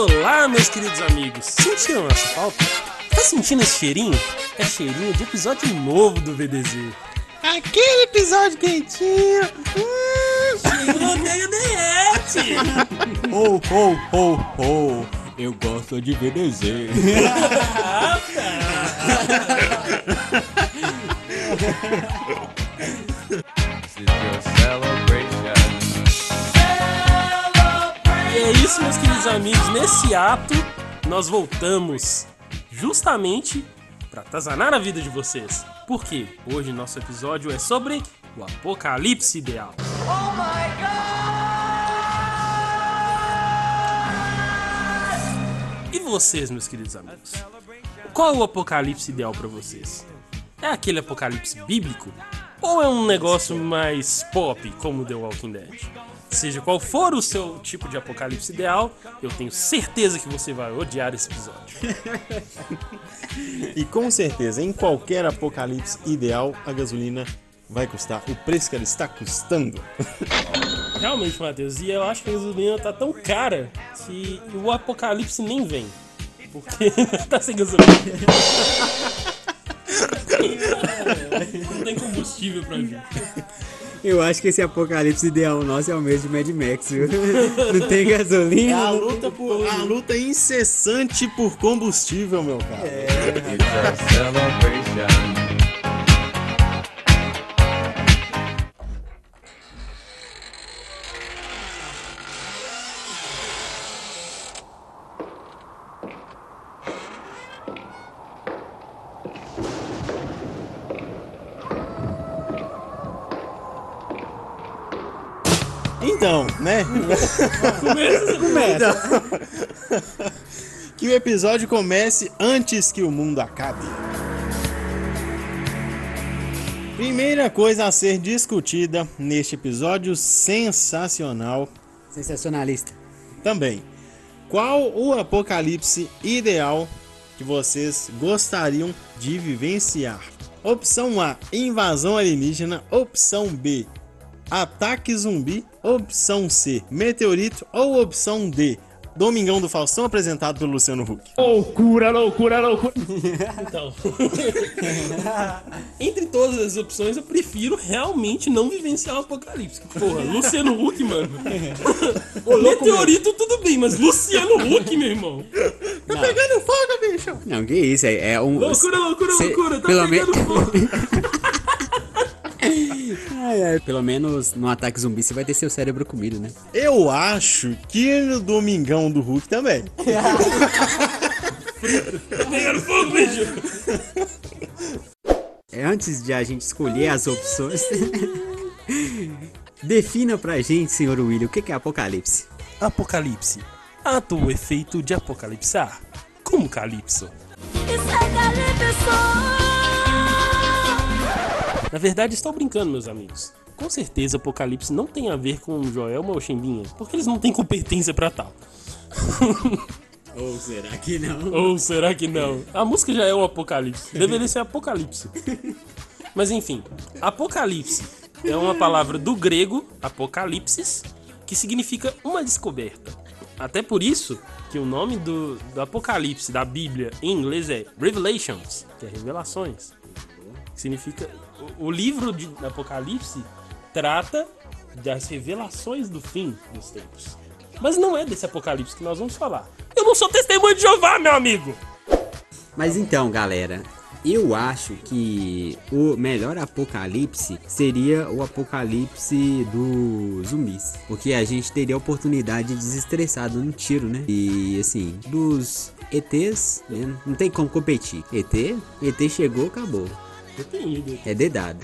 Olá, meus queridos amigos. Sentiram nossa falta? Tá sentindo esse cheirinho? É cheirinho de episódio novo do VDZ. Aquele episódio quentinho. Hum. Cheirinho manteiga derrete. Ho, ho, ho, ho. Eu gosto de VDZ. É isso, meus queridos amigos. Nesse ato, nós voltamos justamente para atazanar a vida de vocês. Por quê? Hoje nosso episódio é sobre o apocalipse ideal. E vocês, meus queridos amigos? Qual é o apocalipse ideal para vocês? É aquele apocalipse bíblico? Ou é um negócio mais pop, como The Walking Dead? Seja qual for o seu tipo de apocalipse ideal, eu tenho certeza que você vai odiar esse episódio. E com certeza, em qualquer apocalipse ideal, a gasolina vai custar o preço que ela está custando. Realmente, Matheus, e eu acho que a gasolina tá tão cara que o apocalipse nem vem. Porque tá sem gasolina. Não tem combustível pra gente. Eu acho que esse apocalipse ideal nosso é o mesmo de Mad Max, viu? Não tem É gasolina. a não luta, por, a luta incessante por combustível, meu cara. Então, né? Começa. que o episódio comece antes que o mundo acabe. Primeira coisa a ser discutida neste episódio sensacional Sensacionalista. também. Qual o apocalipse ideal que vocês gostariam de vivenciar? Opção A: invasão alienígena. Opção B: ataque zumbi. Opção C: meteorito. Ou opção D: Domingão do Faustão apresentado pelo Luciano Huck. Loucura, loucura, loucura. Então. Entre todas as opções, eu prefiro realmente não vivenciar o apocalipse. Porra, Luciano Huck, mano. Meteorito, tudo bem, mas Luciano Huck, meu irmão. Tá pegando fogo, bicho! Não, que isso, é, é um. Loucura, loucura, Cê- loucura. Tá pelo pegando me- fogo. Ai, ai, pelo menos no ataque zumbi você vai ter seu cérebro comido, né? Eu acho que no Domingão do Hulk também. Pegando fogo, bicho. É, Antes de a gente escolher as opções, defina pra gente, senhor William, o que é apocalipse? Apocalipse. Ato ou efeito de apocalipsar. Como calypso. Na verdade, estou brincando, meus amigos. Com certeza, Apocalipse não tem a ver com Joelma ou Xembinha, porque eles não têm competência pra tal. Ou será que não? Ou será que não? A música já é o Apocalipse. Deveria ser Apocalipse. Mas enfim, Apocalipse é uma palavra do grego apocalipsis, que significa uma descoberta. Até por isso que o nome do, do Apocalipse da Bíblia em inglês é Revelations, que é revelações. Que significa o, livro de Apocalipse trata das revelações do fim dos tempos. Mas não é desse Apocalipse que nós vamos falar. Eu não sou testemunho de Jeová, meu amigo. Mas então, galera, eu acho que o melhor apocalipse seria o apocalipse dos zumbis. Porque a gente teria a oportunidade de desestressar dando tiro, né? E assim, dos ETs, né? Não tem como competir. ET, ET chegou, acabou. É dedado.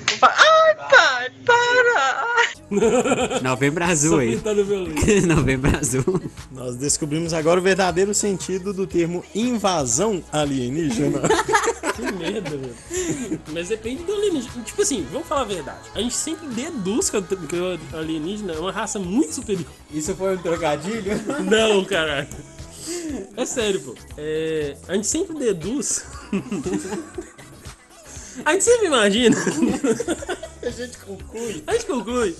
Novembro azul aí. violento. Novembro azul. Nós descobrimos agora o verdadeiro sentido do termo invasão alienígena. Que merda, velho. Mas depende do alienígena. Tipo assim, vamos falar a verdade. A gente sempre deduz que o alienígena é uma raça muito superior. Isso foi um trocadilho? Não, caralho. É sério, pô. É, a gente sempre deduz. A gente sempre imagina. A gente conclui. A gente conclui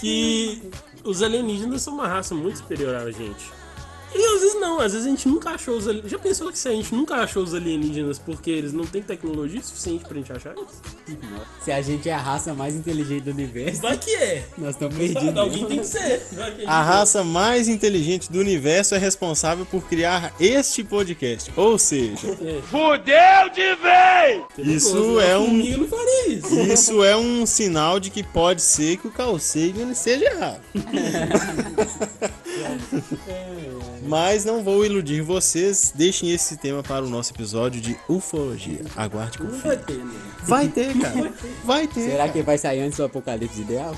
que os alienígenas são uma raça muito superior a gente. E às vezes não, às vezes a gente nunca achou os alienígenas. Já pensou que se a gente nunca achou os alienígenas porque eles não têm tecnologia suficiente pra gente achar eles? Se a gente é a raça mais inteligente do universo, Vai que é. nós estamos perdidos. Alguém tem que ser. Que A raça mais inteligente do universo é responsável por criar este podcast. Ou seja, Fudeu de vez! isso é um isso. isso é um sinal de que pode ser que o Carl Sagan seja errado. Mas não vou iludir vocês. Deixem esse tema para o nosso episódio de ufologia. Aguarde com vai ter, né? Vai ter, cara. Vai ter. Será cara. que vai sair antes do apocalipse ideal?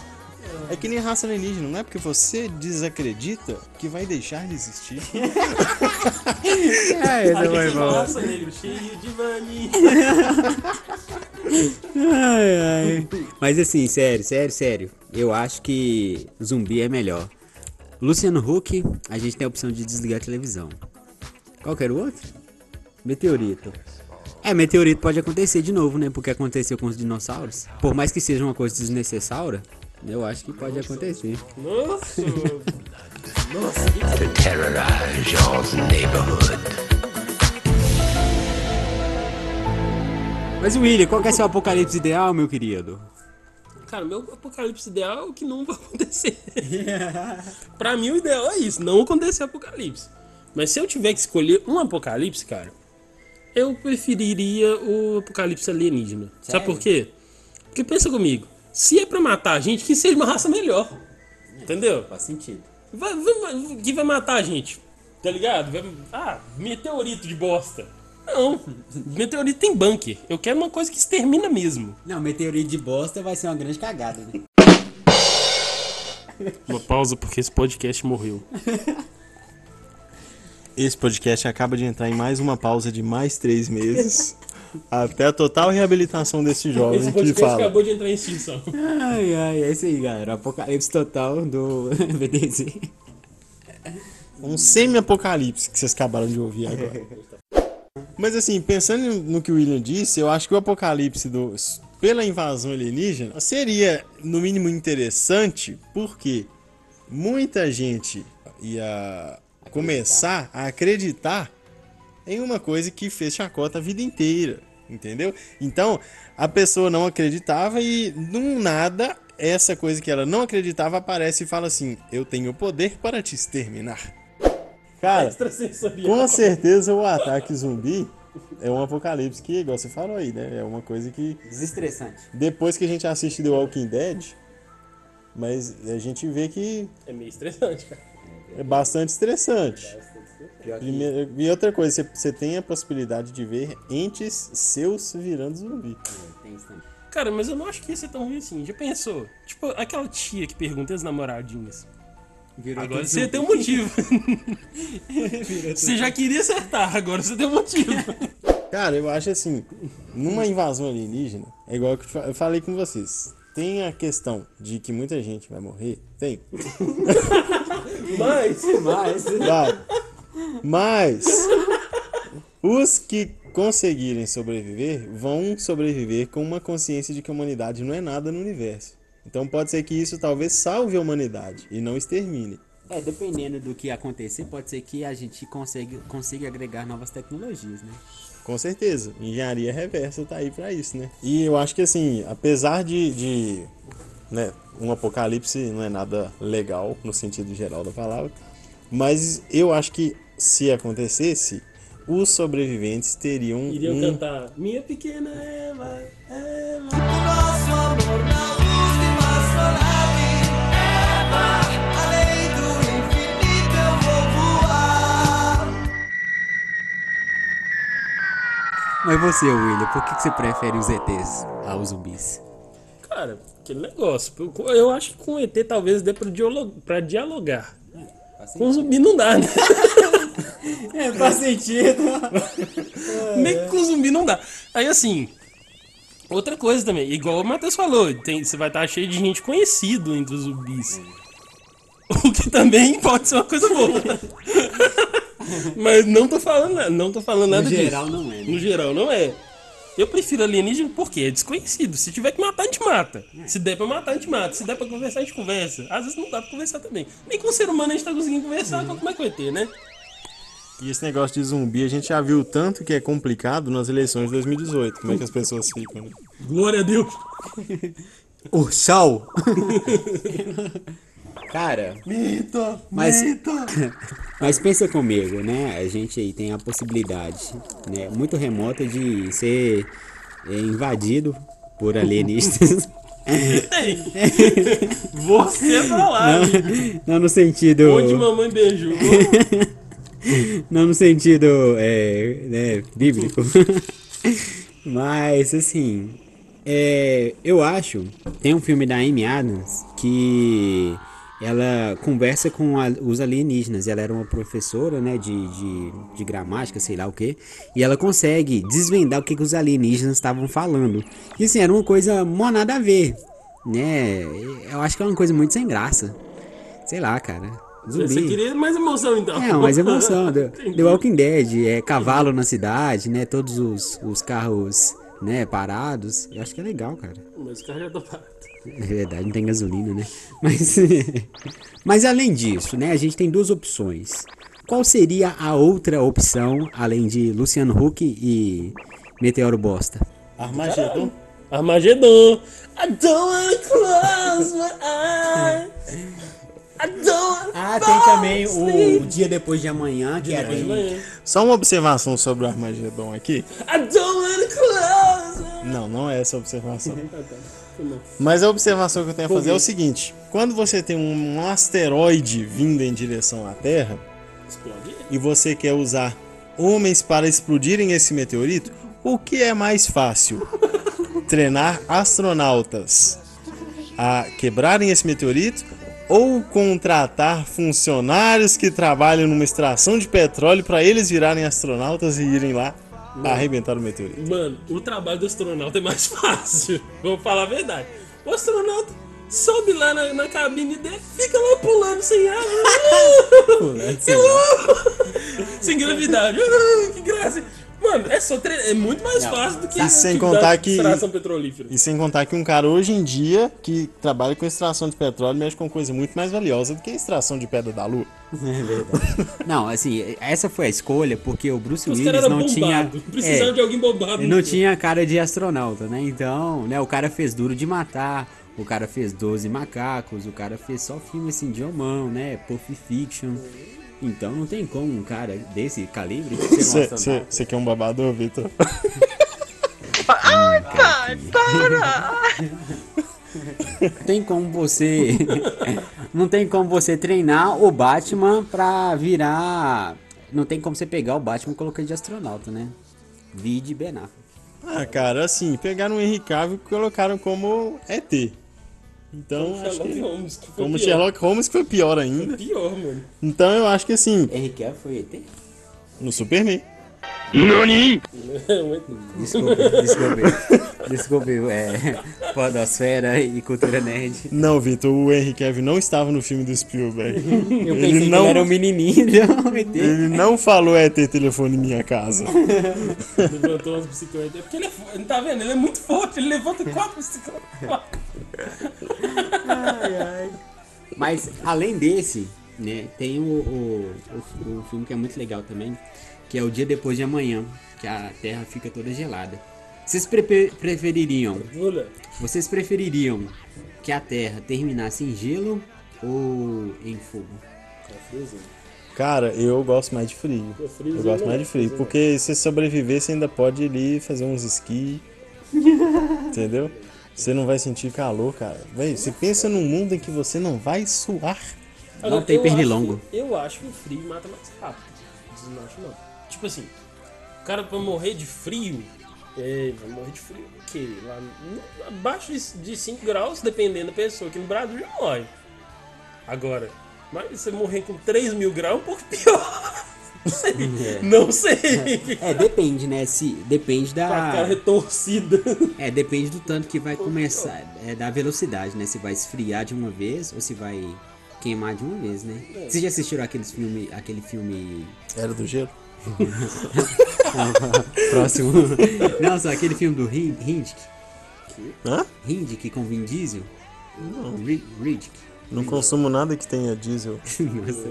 É que nem raça alienígena, não é porque você desacredita que vai deixar de existir. É, essa Aí foi tem boa. raça negro cheio de. Ai, ai. Mas assim, sério, sério, sério. Eu acho que zumbi é melhor. Luciano Huck, a gente tem a opção de desligar a televisão. Qual que era o outro? Meteorito. É, meteorito pode acontecer de novo, né? Porque aconteceu com os dinossauros. Por mais que seja uma coisa desnecessária, eu acho que pode acontecer. Nossa. To terrorize your neighborhood. Mas William, qual que é seu apocalipse ideal, meu querido? Cara, meu apocalipse ideal é o que não vai acontecer. pra mim, o ideal é isso, não acontecer apocalipse. Mas se eu tiver que escolher um apocalipse, cara, eu preferiria o apocalipse alienígena. Sabe por quê? Porque pensa comigo, se é pra matar a gente, que seja uma raça melhor. Entendeu? Faz sentido. Vai, vai- que vai matar a gente? Tá ligado? Vai- ah, meteorito de bosta. Não, meteorito tem bunker. Eu quero uma coisa que extermina mesmo. Não, meteorito de bosta vai ser uma grande cagada, né? Uma pausa porque esse podcast morreu. Esse podcast acaba de entrar em mais uma pausa de mais três meses. até a total reabilitação desse jovem Esse que podcast fala. acabou de entrar em extinção. Ai, ai, é isso aí, galera. Apocalipse total do BDZ. Um semi-apocalipse que vocês acabaram de ouvir agora. Mas assim, pensando no que o William disse, eu acho que o apocalipse do, pela invasão alienígena seria, no mínimo, interessante, porque muita gente ia começar a acreditar em uma coisa que fez chacota a vida inteira, entendeu? Então, a pessoa não acreditava e, num nada, essa coisa que ela não acreditava aparece e fala assim: Eu tenho poder para te exterminar. Cara, com certeza o ataque zumbi é um apocalipse que, igual você falou aí, né? É uma coisa que Desestressante. depois que a gente assiste The Walking Dead, mas a gente vê que É meio estressante, cara. é bastante estressante. Primeiro- e outra coisa, você- você tem a possibilidade de ver entes seus virando zumbi. Tem isso também. Cara, mas eu não acho que ia ser tão ruim assim. Já pensou? Tipo, aquela tia que pergunta as namoradinhas. Virou Agora você tem um motivo. você já queria acertar, agora você tem um motivo. Cara, eu acho assim, numa invasão alienígena, é igual que eu falei com vocês. Tem a questão de que muita gente vai morrer? Tem. Mas, Mas... Vai. Mas os que conseguirem sobreviver vão sobreviver com uma consciência de que a humanidade não é nada no universo. Então pode ser que isso talvez salve a humanidade e não extermine. É, dependendo do que acontecer, pode ser que a gente consiga, consiga agregar novas tecnologias, né? Com certeza. Engenharia reversa tá aí pra isso, né? E eu acho que assim, apesar de, de né, um apocalipse não é nada legal no sentido geral da palavra, mas eu acho que se acontecesse, os sobreviventes teriam iriam um cantar Minha pequena Eva, Eva. Nosso amor na Mas você, William, por que que você prefere os ETs aos zumbis? Cara, aquele negócio. Eu- acho que com o ET talvez dê pra, dialo- pra dialogar. Com zumbi não dá, né? É, faz sentido. Nem com zumbi não dá. Aí assim, outra coisa também, igual o Matheus falou, tem, você vai estar cheio de gente conhecido entre os zumbis. O que também pode ser uma coisa boa. Mas não tô falando, nada- não tô falando nada No disso. geral, não é, né? No geral não é. Eu prefiro alienígena porque é desconhecido. Se tiver que matar, a gente mata. Se der pra matar, a gente mata. Se der pra conversar, a gente conversa. Às vezes não dá pra conversar também. Nem com o ser humano a gente tá conseguindo conversar, então como é que vai ter, né? E esse negócio de zumbi, a gente já viu tanto que é complicado nas eleições de 2018. Como é que as pessoas ficam, né? Glória a Deus. Ursal! Cara, Mito! Mas- mas pensa comigo, né? A gente aí tem a possibilidade, né? Muito remota de ser é, invadido por alienistas. Você pra lá. amigo. Não no sentido. Onde mamãe beijou. Não no sentido é, né, bíblico. Mas assim, é, eu acho. Tem um filme da Amy Adams que ela conversa com a- os alienígenas. Ela era uma professora né, de, de, de gramática, sei lá o que. E ela consegue desvendar o que, que os alienígenas estavam falando. E assim, era uma coisa mó nada a ver. Né? Eu acho que é uma coisa muito sem graça. Sei lá, cara. Zumbi. Você queria mais emoção então. É, mas emoção. The. The Walking Dead, é cavalo na cidade, né? Todos os, os carros, né, parados. Eu acho que é legal, cara. Mas o cara já tá parado. É verdade, não tem gasolina, né? Mas, mas além disso, né, a gente tem duas opções. Qual seria a outra opção, além de Luciano Huck e Meteoro Bosta? Armagedon? Armagedon. I don't wanna close my eyes. I don't Ah, tem também asleep. o Dia Depois de Amanhã, que é de bem... manhã. Só uma observação sobre o Armagedon aqui. I don't wanna close my Não, não é essa observação. Mas a observação que eu tenho a fazer é o seguinte: quando você tem um asteroide vindo em direção à Terra Explode. e você quer usar homens para explodirem esse meteorito, o que é mais fácil? Treinar astronautas a quebrarem esse meteorito ou contratar funcionários que trabalham numa extração de petróleo para eles virarem astronautas e irem lá arrebentar o meteorito? Mano, o trabalho do astronauta é mais fácil. Vou falar a verdade. O astronauta sobe lá na, na cabine dele, fica lá pulando sem ar. Que louco! sem gravidade. Que graça. Mano, é só tre... É muito mais fácil do que. E sem que contar que- extração petrolífera. E sem contar que um cara hoje em dia que trabalha com extração de petróleo mexe com coisa muito mais valiosa do que a extração de pedra da lua. É verdade. Não, assim, essa foi a escolha porque o Bruce Os Willis não tinha... bombados. Precisavam é, de alguém bombado. Ele não tinha cara de astronauta, né? Então, né, o cara fez Duro de Matar, o cara fez 12 Macacos, o cara fez só filme assim de homão, né? Pulp Fiction. Então não tem como um cara desse calibre ser um astronauta. Você quer um babador, Vitor? Não tem como você. não tem como você treinar o Batman pra virar. Não tem como você pegar o Batman e colocar de astronauta, né? Vide Ben Affleck. Ah, cara, assim, pegaram o Henry Cavill e colocaram como ET. Então, Como acho Sherlock que... Holmes, que foi Como pior. Sherlock Holmes, que foi pior ainda. Pior, mano. Então, eu acho que assim, Cavill foi ET? no Superman. NANI Desculpa, desculpa. Desculpa, é. Podosfera e cultura nerd. Não, Vitor, o Henry Cavill não estava no filme do Spielberg. Eu Ele pensei que não- ele era um menininho, não. Ele não falou ET telefone em minha casa. Levantou umas bicicletas. É porque ele é fo- Ele tá vendo? Ele é muito forte. Ele levanta quatro bicicletas. Mas além desse, né, tem o, o, o, o filme que é muito legal também, que é o Dia Depois de Amanhã, que a Terra fica toda gelada. Vocês prepe- prefeririam, vocês prefeririam que a Terra terminasse em gelo ou em fogo? Tá. Cara, eu gosto mais de frio. É Eu gosto mais né? de frio. Friozinho. Porque se sobreviver, você ainda pode ir ali fazer uns esqui. entendeu? Você não vai sentir calor, cara. Véi, você pensa num mundo em que você não vai suar. Não tem pernilongo. acho Eu acho que o frio mata mais rápido. Vocês não acham, não? Tipo assim, o cara pra morrer de frio, é, vai morrer de frio o quê? Lá, no- abaixo de- de 5 graus, dependendo da pessoa. Aqui no Brasil já morre. Agora, mas você morrer com 3 mil graus é um pouco pior. Não sei. Não sei. É, depende, né? Se, depende Com a cara da. retorcida. É, depende do tanto que vai começar. É da velocidade, né? Se vai esfriar de uma vez ou se vai queimar de uma vez, né? Vocês já assistiram aqueles filme, aquele filme Era do gelo? próximo? Não, só aquele filme do Hin- Hindick. Hã? Hindick com Vin Diesel? Não. Riddick. Não consumo nada que tenha diesel. Nossa.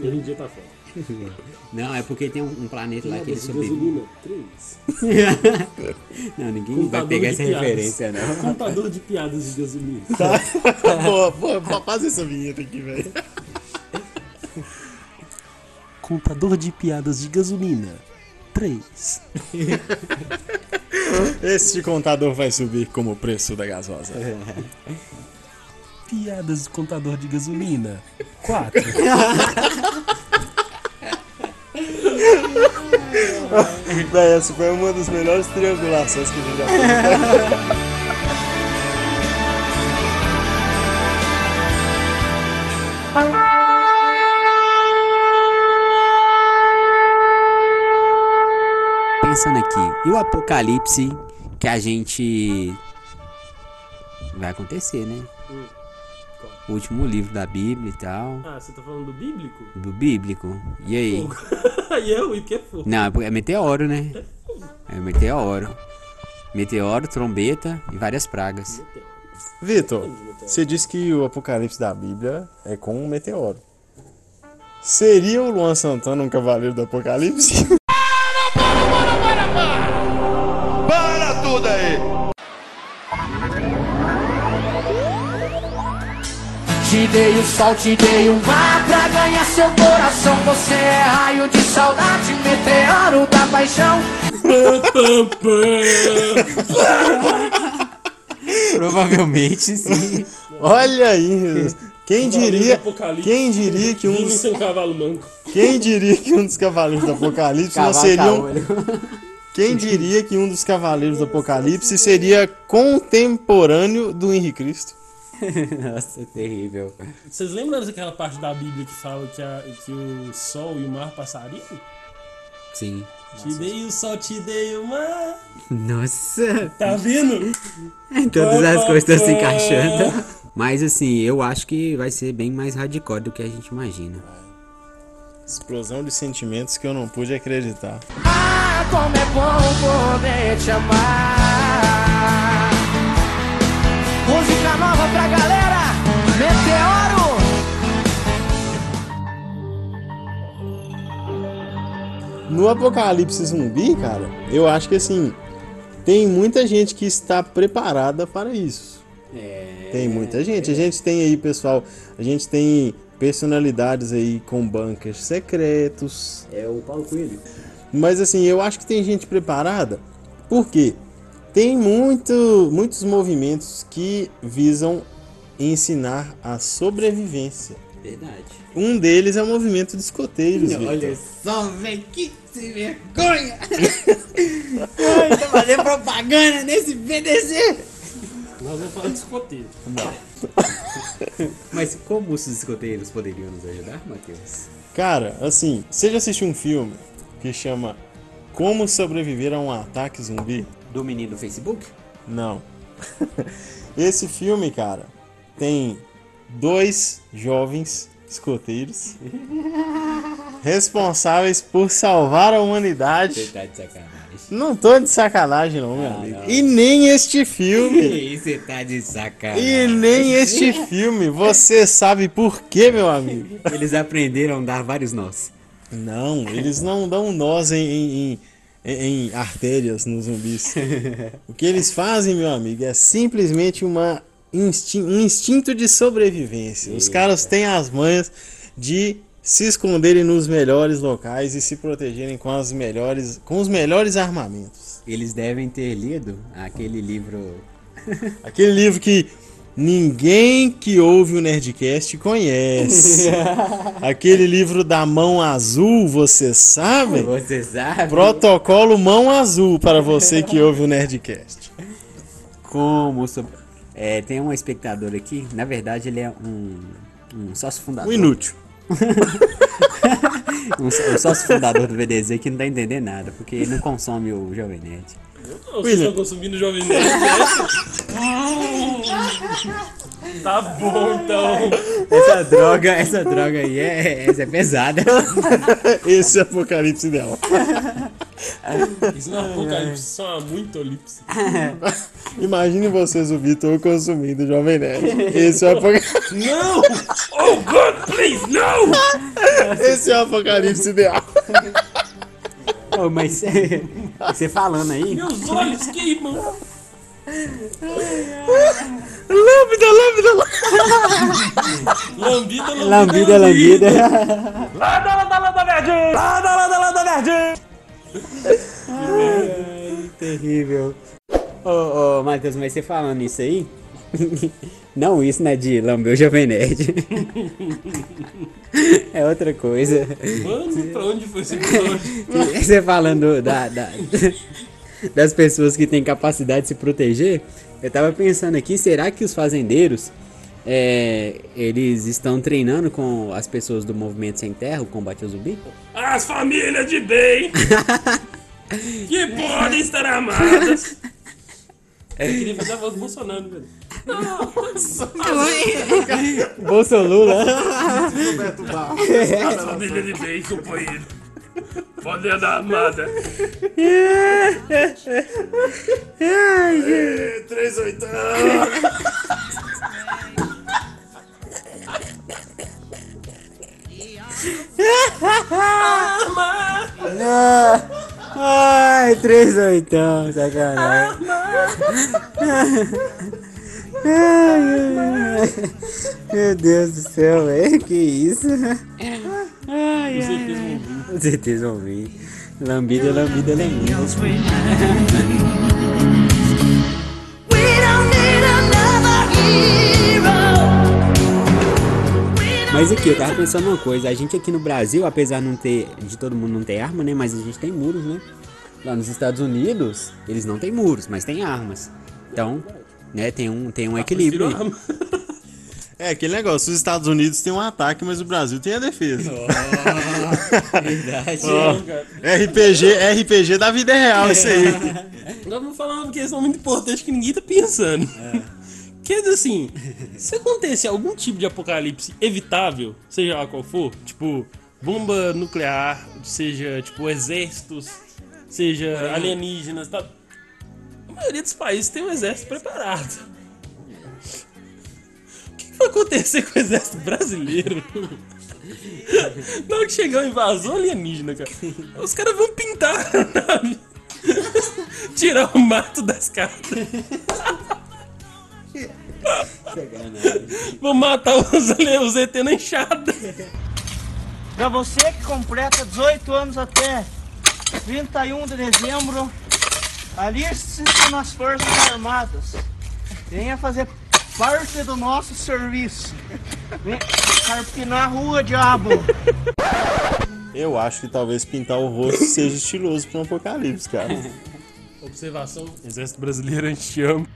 Hoje em dia tá foda. Não, é porque tem um, um planeta lá que ele Piadas de sobrevive. gasolina, três. Não, ninguém vai Contador pegar de essa piadas. referência, não. Contador de piadas de gasolina. boa, boa, boa, faz essa vinheta aqui, velho. Contador de piadas de gasolina. 3. Este contador vai subir como o preço da gasosa. Piadas do contador de gasolina. 4. Véi, essa foi uma das melhores triangulações que a gente já fez. Pensando aqui, e o apocalipse que a gente vai acontecer, né? O último livro da Bíblia e tal, Ah, você tá falando do bíblico? do bíblico. E aí? e eu, e o que for? Não, é meteoro, né? É meteoro. Meteoro, trombeta e várias pragas. Vitor, você disse que o apocalipse da Bíblia é com um meteoro. Seria o Luan Santana um cavaleiro do apocalipse? dei o sol, te dei o mar pra ganhar seu coração. Você é raio de saudade, meteoro da paixão. Provavelmente sim. Olha aí, quem diria, quem diria que um dos, quem diria que um dos cavaleiros do apocalipse não seria um, caolho. quem diria que um dos cavaleiros do apocalipse seria contemporâneo do Henrique Cristo? Nossa, terrível. Vocês lembram daquela parte da Bíblia que fala que, a- que o sol e o mar passariam? Sim. Te dei o sol, te dei o mar. Nossa, Tá vendo? todas as coisas estão se encaixando. Mas assim, eu acho que vai ser bem mais hardcore do que a gente imagina. Explosão de sentimentos que eu não pude acreditar. Ah, como é bom poder te amar. Música nova pra galera, Meteoro. No apocalipse zumbi, cara, eu acho que assim, tem muita gente que está preparada para isso. Tem muita gente. A gente tem aí, pessoal, a gente tem personalidades aí com bunkers secretos. É o Paulo Coelho. Mas assim, eu acho que tem gente preparada. Por quê? Tem muito, muitos movimentos que visam ensinar a sobrevivência. Verdade. Um deles é o movimento de escoteiros. Olha só, velho, que sem vergonha! Ai, tá fazendo propaganda nesse PDC! Nós vamos falar de escoteiro. Mas como os escoteiros poderiam nos ajudar, Matheus? Cara, assim, você já assistiu um filme que chama Como Sobreviver a um Ataque Zumbi? Do menino Facebook? Não. Esse filme, cara, tem dois jovens escoteiros responsáveis por salvar a humanidade. tá de sacanagem. Não tô de sacanagem, não, meu Ah, amigo. não. E nem este filme. Você tá de sacanagem. E nem este filme. Você sabe por quê, meu amigo? Eles aprenderam a dar vários nós. Não, eles não dão nós em, em, em- em artérias nos zumbis. O que eles fazem, meu amigo, é simplesmente uma instin- um instinto de sobrevivência. Os caras têm as manhas de se esconderem nos melhores locais e se protegerem com, as melhores, com os melhores armamentos. Eles devem ter lido aquele livro. Aquele livro que ninguém que ouve o Nerdcast conhece. Aquele livro da mão azul, você sabe? Você sabe? Protocolo mão azul para você que ouve o Nerdcast. Como. É, tem um espectador aqui, na verdade ele é um, um sócio fundador. Um inútil. Um, um sócio fundador do VDZ que não tá entendendo nada, porque ele não consome o Jovem Nerd. Vocês William. estão consumindo Jovem Nerd, né? Tá bom, então. Essa droga, essa droga aí é, essa é pesada. Esse é o apocalipse ideal. Isso não é apocalipse, isso é muito olipse. Imagine vocês, o Vitor, consumindo o Jovem Nerd. Esse é o apocalipse, Não! Oh, God, please, não! esse é o apocalipse ideal. Ô, mas você falando aí, Meus olhos queimam. Lambda, lambda, lambda. Lambida, lambida. lambida, lambida. Lada, lada, lada, verdinho. Lada, lada, lada, verdinho. Terrível. Ô, ô, Matheus, mas você falando isso aí? Não isso, né, de lamber o Jovem Nerd. É outra coisa. Mano, pra onde foi esse episódio? Você falando da, da- das pessoas que têm capacidade de se proteger, eu tava pensando aqui, será que os fazendeiros é, eles estão treinando com as pessoas do Movimento Sem Terra, o combate ao zumbi? As famílias de bem que podem estar armadas. Eu queria fazer a voz do Bolsonaro, velho. Bolsolula. As famílias de bem, companheiro. Podem andar armada. Três oitão. Ai, três oitão, sacanagem. Ai, ai. Meu Deus do céu, velho, que isso? Ai, Com certeza ai, vão vir. Com certeza vão vir. Lambida, lambida, lambida. Mas aqui, eu tava pensando uma coisa, a gente aqui no Brasil, apesar de não ter, de todo mundo não ter arma, né, mas a gente tem muros, né? Lá nos Estados Unidos, eles não têm muros, mas tem armas. Então, né, tem um, tem um equilíbrio aí. Tirou É aquele negócio, os Estados Unidos têm um ataque, mas o Brasil tem a defesa. Verdade. a mão, cara. RPG, RPG da vida real, isso aí. Nós vamos falar uma questão muito importante que ninguém tá pensando. Quer dizer assim, se acontece algum tipo de apocalipse evitável, seja lá qual for, tipo bomba nuclear, seja tipo exércitos, seja alienígenas, tá? Maioria dos países tem um exército preparado. O que, vai acontecer com o exército brasileiro? Na hora que chegar o invasor alienígena, cara, os caras vão pintar a nave. Tirar o mato das cartas. Vou matar os, os ET na enxada. Pra você que completa 18 anos até 31 de dezembro, aliste-se nas Forças Armadas. Venha fazer parte do nosso serviço. Vem carpinar a rua, diabo. Eu acho que talvez pintar o rosto seja estiloso pra um apocalipse, cara. Observação: Exército Brasileiro, a gente te ama.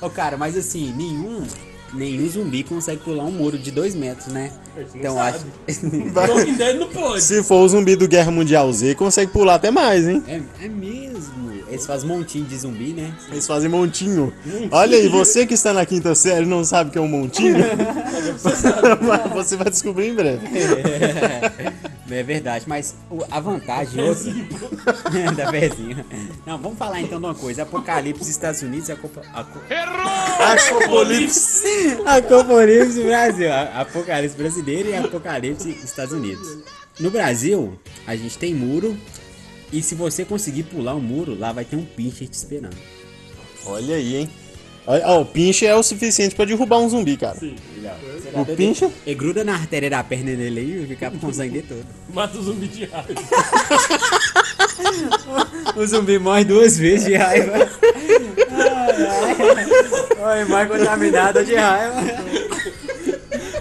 Ô, cara, mas assim, nenhum, nenhum zumbi consegue pular um muro de dois metros, né? Então acho. Não pode. Se for o zumbi do Guerra Mundial Z, consegue pular até mais, hein? É, é mesmo. Eles fazem montinho de zumbi, né? Eles fazem montinho. Olha aí, você que está na quinta série e não sabe o que é um montinho, você vai descobrir em breve. É verdade, mas a vantagem outra da vezinha. Não, vamos falar então de uma coisa. Apocalipse Estados Unidos e a Copa. A, Co- Apocalipse. Apocalipse Brasil. Apocalipse brasileiro e Apocalipse Estados Unidos. No Brasil, a gente tem muro. E se você conseguir pular o muro, lá vai ter um pincher te esperando. Olha aí, hein? Olha, ó, o pinche é o suficiente pra derrubar um zumbi, cara. O pinche? E gruda na artéria da perna dele aí e fica com sangue todo. Mata o zumbi de raiva. O zumbi morre duas vezes de raiva. Oi, mais contaminado de raiva.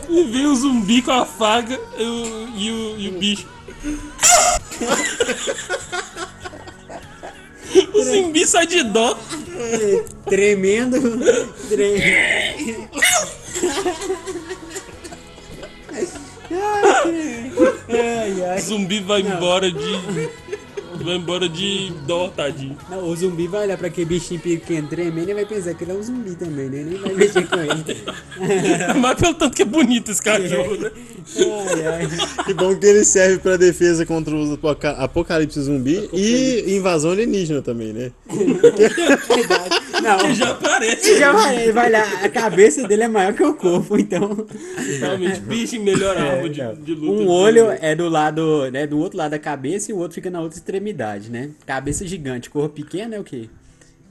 E vem o zumbi com a faga e o, e o, e o bicho. O zumbi sai de dó. Tremendo. Tre... Ai, ai. Zumbi vai embora de. Vai embora de dó, tadinho. Não, o zumbi vai olhar pra aquele bichinho pequeno tremendo e vai pensar que ele é um zumbi também, né? Nem vai mexer com ele. Mas pelo tanto que é bonito esse cachorro, né? Ai, ai. Que bom que ele serve pra defesa contra os apoca- apocalipse zumbi e invasão alienígena também, né? Verdade. Porque já aparece. Já vai, ele vai lá, a cabeça dele é maior que o corpo, então. Realmente, bicho melhor arma de, de luta. Um olho é do lado, né, do outro lado da cabeça e o outro fica na outra extremidade, né? Cabeça gigante, corpo pequeno é o quê?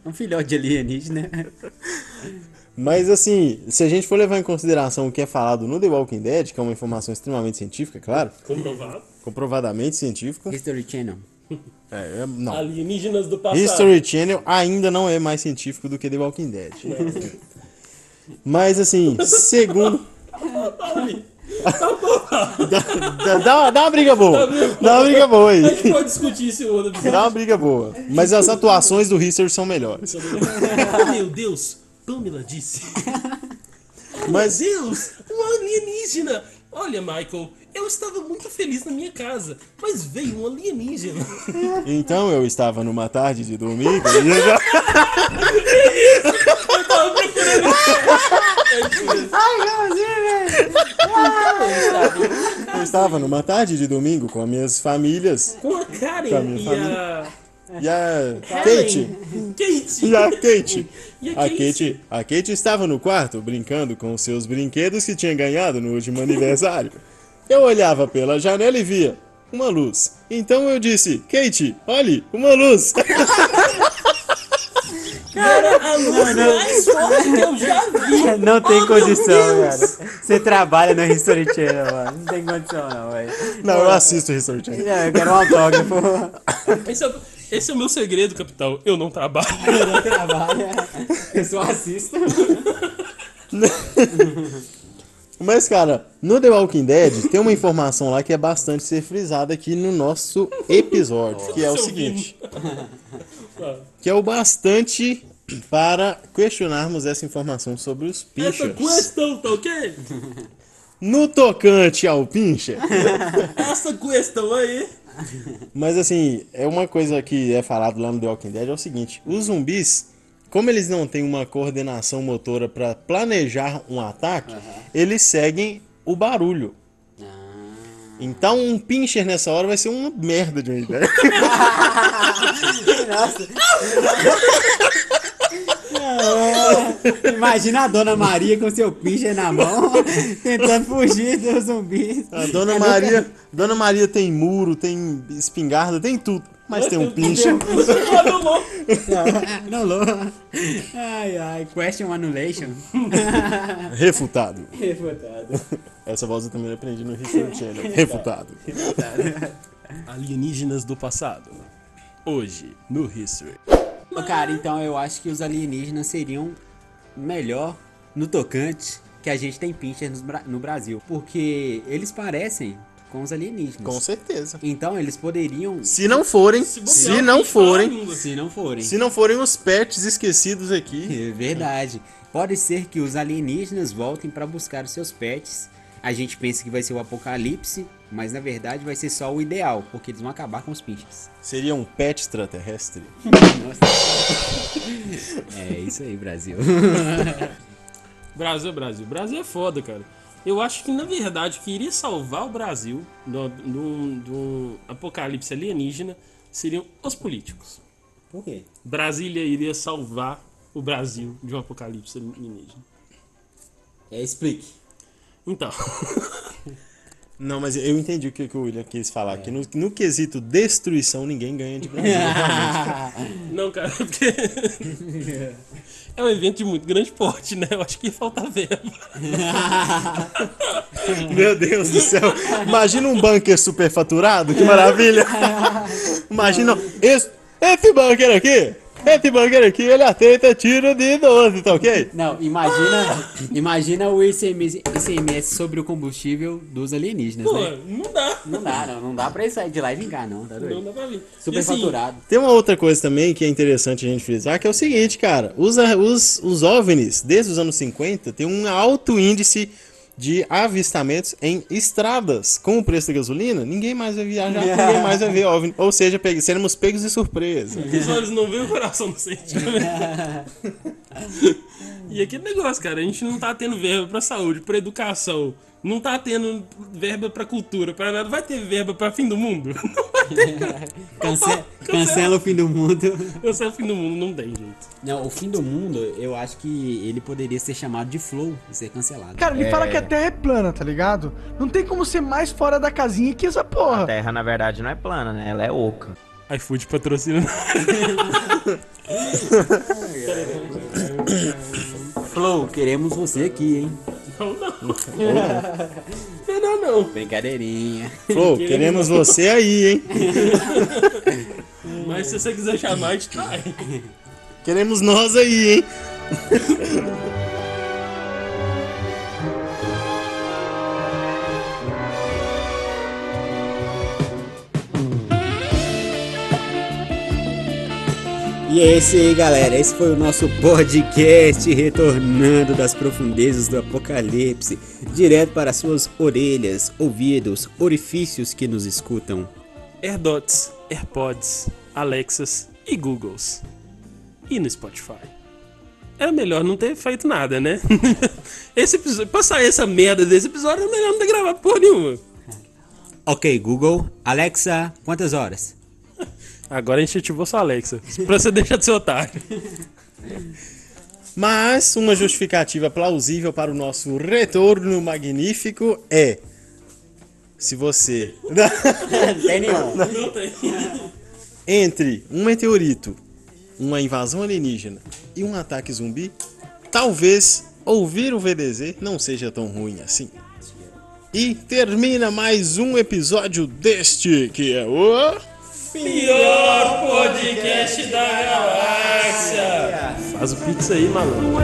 É um filhote de alienígena. Mas assim, se a gente for levar em consideração o que é falado no The Walking Dead, que é uma informação extremamente científica, claro, Comprovado. comprovadamente científica, History Channel. É, é- não. Alienígenas do passado. History Channel ainda não é mais científico do que The Walking Dead. Mas assim, segundo. Dá, dá, uma- dá uma briga boa. Dá uma briga boa A aí. gente pode discutir esse outro episódio. Dá uma briga boa. Mas as atuações do History são melhores. Meu Deus, Pamela disse. Mas Meu Deus, um alienígena. Olha, Michael, eu estava muito feliz na minha casa, mas veio um alienígena. então eu estava numa tarde de domingo e eu já. Eu tava procurando. Eu estava numa tarde de domingo com as minhas famílias Com a Karen Com a minha e família. a. e a Kate. Kate. E a Kate. E a A Kate. Kate, a Kate estava no quarto brincando com seus brinquedos que tinha ganhado no último aniversário. Eu olhava pela janela e via uma luz. Então eu disse: Kate, olhe, uma luz. Cara, a luz mais forte que eu já vi. Não tem Oh, condição, cara. Você trabalha no History Channel, mano. Não tem condição, não, velho. Não, eu assisto o History Channel. Eu quero um autógrafo. Esse é, esse é o meu segredo, capitão. Eu não trabalho. Eu não trabalho. Eu só assisto. Mas, cara, no The Walking Dead tem uma informação lá que é bastante ser frisada aqui no nosso episódio, que é o seguinte. Que é o bastante para questionarmos essa informação sobre os Essa pinchers. questão, tá ok? No tocante ao pincher. Essa questão aí. Mas assim, é uma coisa que é falado lá no The Walking Dead é o seguinte: os zumbis, como eles não têm uma coordenação motora para planejar um ataque, eles seguem o barulho. Então um pincher nessa hora vai ser uma merda de uma ideia. Nossa. Imagina a Dona Maria com seu pincher na mão, tentando fugir dos zumbis. A Dona Maria, Dona Maria tem muro, tem espingarda, tem tudo, mas tem um pincher. Não, não. Ai, ai. Question annulation. Refutado. Refutado. Essa voz eu também aprendi no History Channel. Refutado. Alienígenas do passado. Hoje, no History. Cara, então eu acho que os alienígenas seriam melhor no tocante que a gente tem pincher nos Bra- no Brasil. Porque eles parecem com os alienígenas. Com certeza. Então eles poderiam, Se não forem, bobear, se a não forem, se não forem. se não forem os pets esquecidos aqui, É verdade. Pode ser que os alienígenas voltem para buscar os seus pets. A gente pensa que vai ser o apocalipse, mas na verdade vai ser só o ideal, porque eles vão acabar com os pinches. seria um pet extraterrestre. É isso aí, Brasil. Brasil é Brasil. Brasil é foda, cara. Eu acho que, na verdade, o que iria salvar o Brasil do, do, do apocalipse alienígena seriam os políticos. Por quê? Brasília iria salvar o Brasil de um apocalipse alienígena. É, explique. Então, Não, mas eu entendi o que, que o William quis falar. Que no, no quesito destruição, ninguém ganha de Brasil. não, cara, porque é um evento de muito grande porte, né? Eu acho que ia faltar verba. Meu Deus do céu. Imagina um bunker superfaturado, que maravilha. Imagina esse, esse bunker aqui. Esse bunker aqui, ele aceita tiro de 12, tá ok? Não, imagina, imagina o ICMS, ICMS sobre o combustível dos alienígenas, Pô, né? não dá. Não dá, não, não dá pra sair de lá e vingar, não, tá Não doido? dá pra vir. Super assim, faturado. Tem uma outra coisa também que é interessante a gente frisar, que é o seguinte, cara. Os, os, os OVNIs, desde os anos 50, tem um alto índice de avistamentos em estradas. Com o preço da gasolina, ninguém mais vai viajar, ninguém mais vai ver OVNI. Ou seja, pe- seremos pegos de surpresa. Os olhos não veem, o coração não sente. E aquele negócio, cara, a gente não tá tendo verba pra saúde, pra educação, não tá tendo verba pra cultura, pra nada. Vai ter verba pra fim do mundo? Não vai ter. Cance- cancela o fim do mundo. É o fim do mundo, não tem jeito. Não, o fim do mundo, eu acho que ele poderia ser chamado de flow e ser cancelado. Cara, ele fala que a Terra é plana, tá ligado? Não tem como ser mais fora da casinha que essa A porra. Terra, na verdade, não é plana, né? Ela é oca. iFood patrocina. Flow, queremos você aqui, hein? Não, não. Não, não, não. Brincadeirinha. Flow, queremos você aí, hein? Mas se você quiser chamar, a gente traz. Queremos nós aí, hein? E é isso aí, galera. Esse foi o nosso podcast retornando das profundezas do apocalipse, direto para suas orelhas, ouvidos, orifícios que nos escutam. AirDots, AirPods, Alexas e Googles. E no Spotify. Era melhor não ter feito nada, né? Esse episódio, pra sair essa merda desse episódio, era melhor não ter gravado porra nenhuma. Ok, Google. Alexa, quantas horas? Agora a gente ativou sua Alexa. Pra você deixar de ser otário. Mas uma justificativa plausível para o nosso retorno magnífico é. Se você. Tem nenhum. Não tem. Entre um meteorito, uma invasão alienígena e um ataque zumbi, talvez ouvir o VDZ não seja tão ruim assim. E termina mais um episódio deste que é o. Pior podcast da galáxia. Faz o pix aí, maluco.